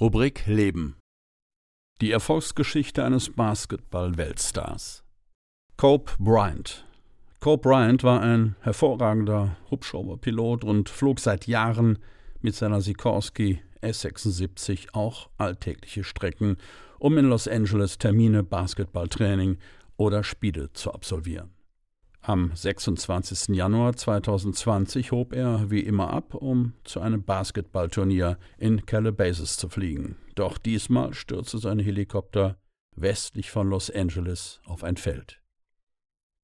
Rubrik Leben. Die Erfolgsgeschichte eines Basketball-Weltstars. Cope Bryant. Cope Bryant war ein hervorragender Hubschrauberpilot und flog seit Jahren mit seiner Sikorsky S76 auch alltägliche Strecken, um in Los Angeles Termine, Basketballtraining oder Spiele zu absolvieren. Am 26. Januar 2020 hob er wie immer ab, um zu einem Basketballturnier in Calabasas zu fliegen. Doch diesmal stürzte sein Helikopter westlich von Los Angeles auf ein Feld.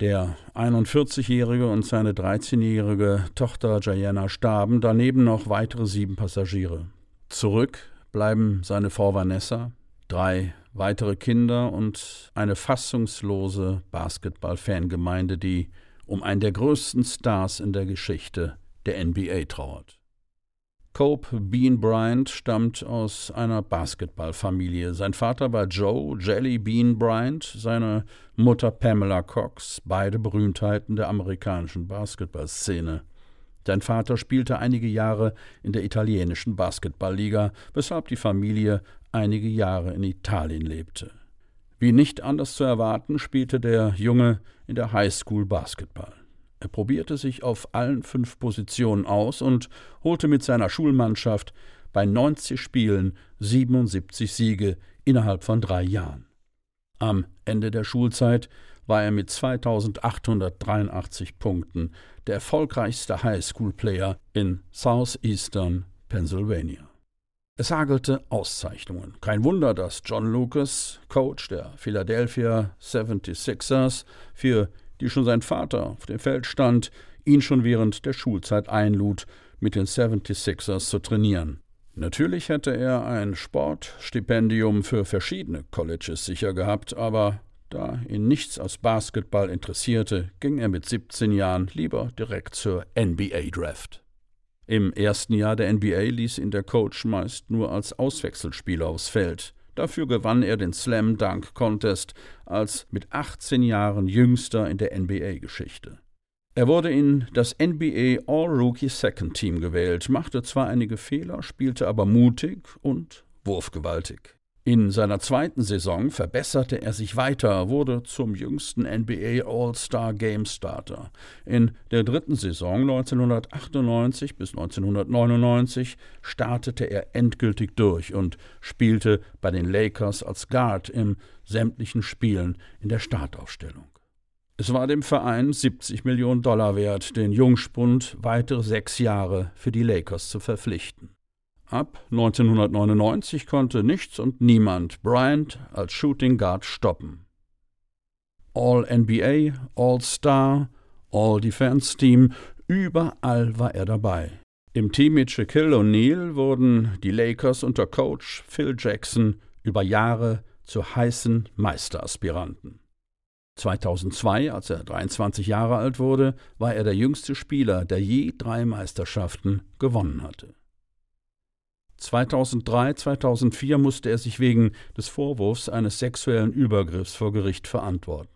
Der 41-jährige und seine 13-jährige Tochter Diana starben, daneben noch weitere sieben Passagiere. Zurück bleiben seine Frau Vanessa, drei weitere Kinder und eine fassungslose Basketball-Fangemeinde, die um einen der größten Stars in der Geschichte der NBA trauert. Cope Bean Bryant stammt aus einer Basketballfamilie. Sein Vater war Joe Jelly Bean Bryant, seine Mutter Pamela Cox, beide Berühmtheiten der amerikanischen Basketballszene. Sein Vater spielte einige Jahre in der italienischen Basketballliga, weshalb die Familie einige Jahre in Italien lebte. Wie nicht anders zu erwarten, spielte der Junge in der Highschool Basketball. Er probierte sich auf allen fünf Positionen aus und holte mit seiner Schulmannschaft bei 90 Spielen 77 Siege innerhalb von drei Jahren. Am Ende der Schulzeit war er mit 2883 Punkten der erfolgreichste Highschool-Player in Southeastern Pennsylvania. Es hagelte Auszeichnungen. Kein Wunder, dass John Lucas, Coach der Philadelphia 76ers, für die schon sein Vater auf dem Feld stand, ihn schon während der Schulzeit einlud, mit den 76ers zu trainieren. Natürlich hätte er ein Sportstipendium für verschiedene Colleges sicher gehabt, aber da ihn nichts aus Basketball interessierte, ging er mit 17 Jahren lieber direkt zur NBA Draft. Im ersten Jahr der NBA ließ ihn der Coach meist nur als Auswechselspieler aufs Feld. Dafür gewann er den Slam Dunk Contest als mit 18 Jahren jüngster in der NBA-Geschichte. Er wurde in das NBA All-Rookie Second Team gewählt, machte zwar einige Fehler, spielte aber mutig und wurfgewaltig. In seiner zweiten Saison verbesserte er sich weiter, wurde zum jüngsten NBA All-Star Game Starter. In der dritten Saison 1998 bis 1999 startete er endgültig durch und spielte bei den Lakers als Guard in sämtlichen Spielen in der Startaufstellung. Es war dem Verein 70 Millionen Dollar wert, den Jungspund weitere sechs Jahre für die Lakers zu verpflichten. Ab 1999 konnte nichts und niemand Bryant als Shooting Guard stoppen. All-NBA, All-Star, All-Defense-Team, überall war er dabei. Im Team mit Shaquille O'Neal wurden die Lakers unter Coach Phil Jackson über Jahre zu heißen Meisteraspiranten. 2002, als er 23 Jahre alt wurde, war er der jüngste Spieler, der je drei Meisterschaften gewonnen hatte. 2003, 2004 musste er sich wegen des Vorwurfs eines sexuellen Übergriffs vor Gericht verantworten.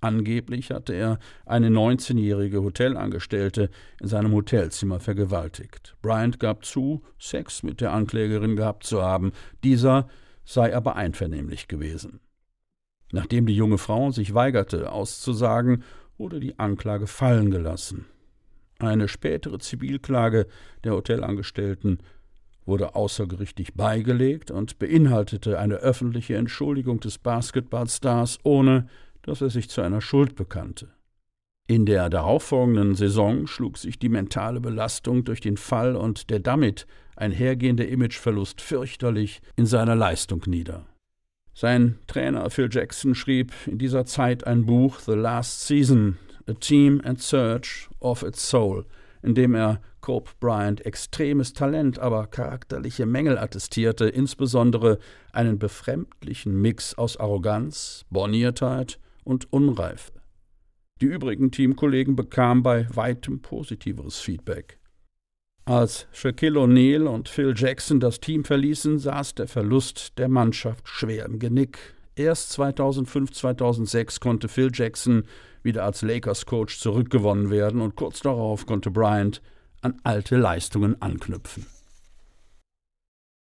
Angeblich hatte er eine 19-jährige Hotelangestellte in seinem Hotelzimmer vergewaltigt. Bryant gab zu, Sex mit der Anklägerin gehabt zu haben. Dieser sei aber einvernehmlich gewesen. Nachdem die junge Frau sich weigerte, auszusagen, wurde die Anklage fallen gelassen. Eine spätere Zivilklage der Hotelangestellten wurde außergerichtlich beigelegt und beinhaltete eine öffentliche Entschuldigung des Basketballstars, ohne dass er sich zu einer Schuld bekannte. In der darauffolgenden Saison schlug sich die mentale Belastung durch den Fall und der damit einhergehende Imageverlust fürchterlich in seiner Leistung nieder. Sein Trainer Phil Jackson schrieb in dieser Zeit ein Buch The Last Season, A Team and Search of Its Soul, in dem er Cope Bryant extremes Talent, aber charakterliche Mängel attestierte, insbesondere einen befremdlichen Mix aus Arroganz, Borniertheit und Unreife. Die übrigen Teamkollegen bekamen bei weitem positiveres Feedback. Als Shaquille O'Neal und Phil Jackson das Team verließen, saß der Verlust der Mannschaft schwer im Genick. Erst 2005, 2006 konnte Phil Jackson wieder als Lakers-Coach zurückgewonnen werden und kurz darauf konnte Bryant an alte Leistungen anknüpfen.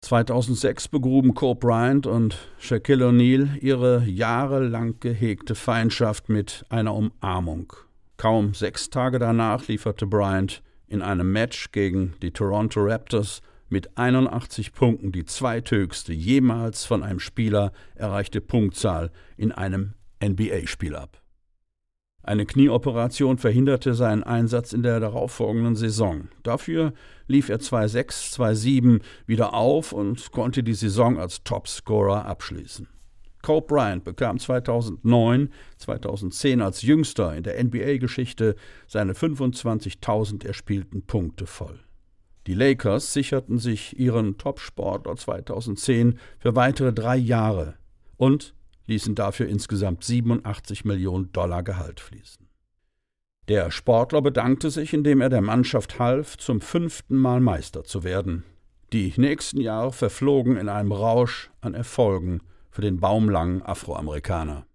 2006 begruben Cole Bryant und Shaquille O'Neal ihre jahrelang gehegte Feindschaft mit einer Umarmung. Kaum sechs Tage danach lieferte Bryant in einem Match gegen die Toronto Raptors mit 81 Punkten die zweithöchste jemals von einem Spieler erreichte Punktzahl in einem NBA-Spiel ab. Eine Knieoperation verhinderte seinen Einsatz in der darauffolgenden Saison. Dafür lief er 2-6, 2-7 wieder auf und konnte die Saison als Topscorer abschließen. Kobe Bryant bekam 2009, 2010 als jüngster in der NBA-Geschichte seine 25.000 erspielten Punkte voll. Die Lakers sicherten sich ihren Topsportler 2010 für weitere drei Jahre und ließen dafür insgesamt 87 Millionen Dollar Gehalt fließen. Der Sportler bedankte sich, indem er der Mannschaft half, zum fünften Mal Meister zu werden. Die nächsten Jahre verflogen in einem Rausch an Erfolgen für den baumlangen Afroamerikaner.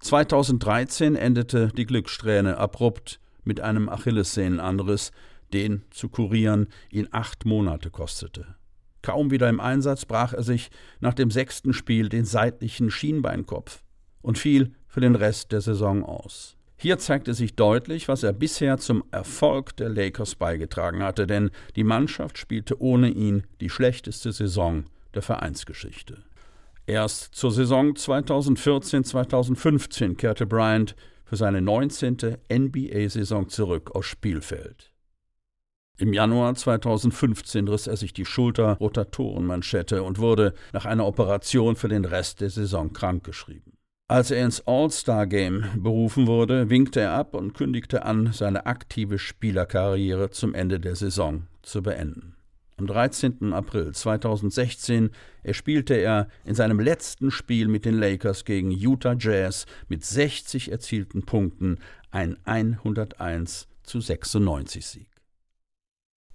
2013 endete die Glückssträhne abrupt mit einem Achillessehnenanriss, den zu kurieren ihn acht Monate kostete. Kaum wieder im Einsatz brach er sich nach dem sechsten Spiel den seitlichen Schienbeinkopf und fiel für den Rest der Saison aus. Hier zeigte sich deutlich, was er bisher zum Erfolg der Lakers beigetragen hatte, denn die Mannschaft spielte ohne ihn die schlechteste Saison der Vereinsgeschichte. Erst zur Saison 2014-2015 kehrte Bryant für seine 19. NBA-Saison zurück aus Spielfeld. Im Januar 2015 riss er sich die Schulter-Rotatorenmanschette und wurde nach einer Operation für den Rest der Saison krankgeschrieben. Als er ins All-Star-Game berufen wurde, winkte er ab und kündigte an, seine aktive Spielerkarriere zum Ende der Saison zu beenden. Am 13. April 2016 erspielte er in seinem letzten Spiel mit den Lakers gegen Utah Jazz mit 60 erzielten Punkten ein 101 zu 96 Sieg.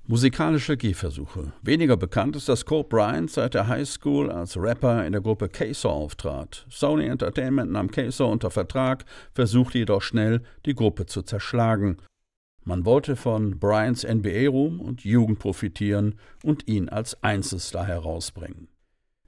Musikalische Gehversuche. Weniger bekannt ist, dass Cole Bryant seit der Highschool als Rapper in der Gruppe Queso auftrat. Sony Entertainment nahm Queso unter Vertrag, versuchte jedoch schnell, die Gruppe zu zerschlagen. Man wollte von Bryants NBA-Ruhm und Jugend profitieren und ihn als Einzelstar herausbringen.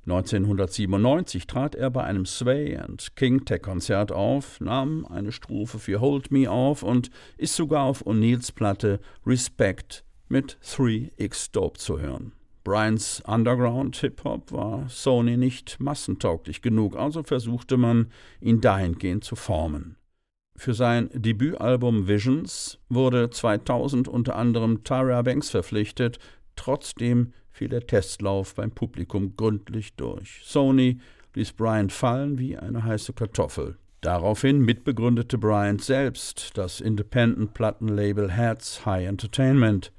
1997 trat er bei einem Sway and King Tech Konzert auf, nahm eine Strophe für Hold Me auf und ist sogar auf O'Neills Platte Respect mit 3x Dope zu hören. Bryans Underground Hip-Hop war Sony nicht massentauglich genug, also versuchte man, ihn dahingehend zu formen. Für sein Debütalbum Visions wurde 2000 unter anderem Tyra Banks verpflichtet, trotzdem fiel der Testlauf beim Publikum gründlich durch. Sony ließ Bryant fallen wie eine heiße Kartoffel. Daraufhin mitbegründete Bryant selbst das Independent-Plattenlabel Herz High Entertainment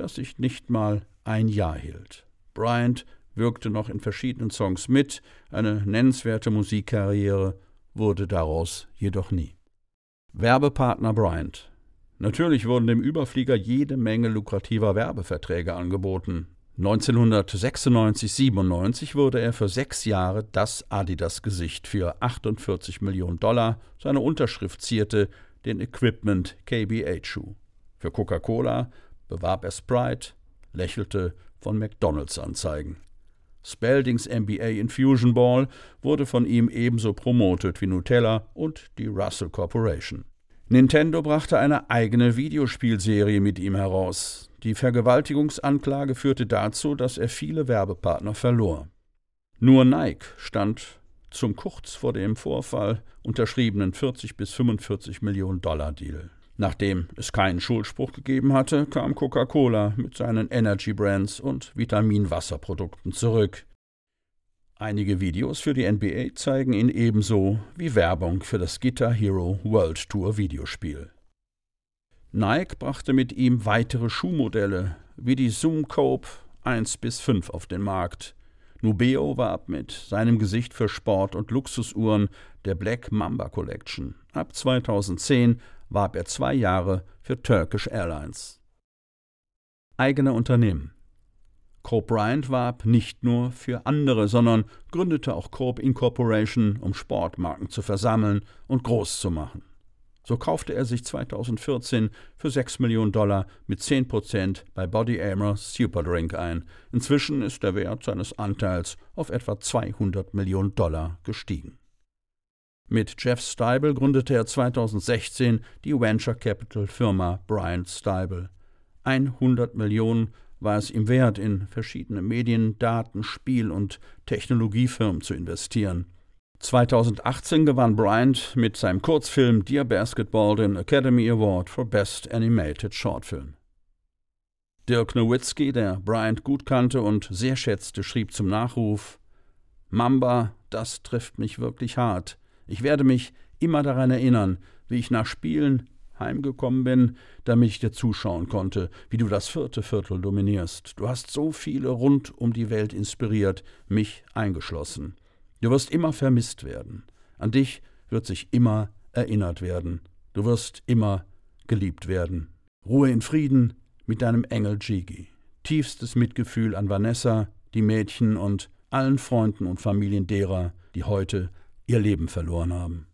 das sich nicht mal ein Jahr hielt. Bryant wirkte noch in verschiedenen Songs mit, eine nennenswerte Musikkarriere wurde daraus jedoch nie. Werbepartner Bryant. Natürlich wurden dem Überflieger jede Menge lukrativer Werbeverträge angeboten. 1996-97 wurde er für sechs Jahre das Adidas-Gesicht für 48 Millionen Dollar. Seine Unterschrift zierte den Equipment KBH-Schuh. Für Coca-Cola bewarb er Sprite, lächelte von McDonalds-Anzeigen. Spaldings MBA Infusion Ball wurde von ihm ebenso promotet wie Nutella und die Russell Corporation. Nintendo brachte eine eigene Videospielserie mit ihm heraus. Die Vergewaltigungsanklage führte dazu, dass er viele Werbepartner verlor. Nur Nike stand zum kurz vor dem Vorfall unterschriebenen 40 bis 45 Millionen Dollar Deal. Nachdem es keinen Schuldspruch gegeben hatte, kam Coca-Cola mit seinen Energy Brands und Vitaminwasserprodukten zurück. Einige Videos für die NBA zeigen ihn ebenso wie Werbung für das Guitar Hero World Tour Videospiel. Nike brachte mit ihm weitere Schuhmodelle wie die Zoom Cope 1 bis 5 auf den Markt. Nubeo warb mit seinem Gesicht für Sport- und Luxusuhren der Black Mamba Collection. Ab 2010 warb er zwei Jahre für Turkish Airlines. Eigene Unternehmen. Corp Bryant warb nicht nur für andere, sondern gründete auch Corp Incorporation, um Sportmarken zu versammeln und groß zu machen. So kaufte er sich 2014 für 6 Millionen Dollar mit 10% bei Body Armor Superdrink ein. Inzwischen ist der Wert seines Anteils auf etwa 200 Millionen Dollar gestiegen. Mit Jeff Steibel gründete er 2016 die Venture Capital Firma Bryant Steibel. 100 Millionen war es ihm wert, in verschiedene Medien, Daten, Spiel- und Technologiefirmen zu investieren. 2018 gewann Bryant mit seinem Kurzfilm Dear Basketball den Academy Award for Best Animated Short Film. Dirk Nowitzki, der Bryant gut kannte und sehr schätzte, schrieb zum Nachruf: Mamba, das trifft mich wirklich hart. Ich werde mich immer daran erinnern, wie ich nach Spielen heimgekommen bin, damit ich dir zuschauen konnte, wie du das vierte Viertel dominierst. Du hast so viele rund um die Welt inspiriert, mich eingeschlossen. Du wirst immer vermisst werden. An dich wird sich immer erinnert werden. Du wirst immer geliebt werden. Ruhe in Frieden mit deinem Engel Gigi. Tiefstes Mitgefühl an Vanessa, die Mädchen und allen Freunden und Familien derer, die heute ihr Leben verloren haben.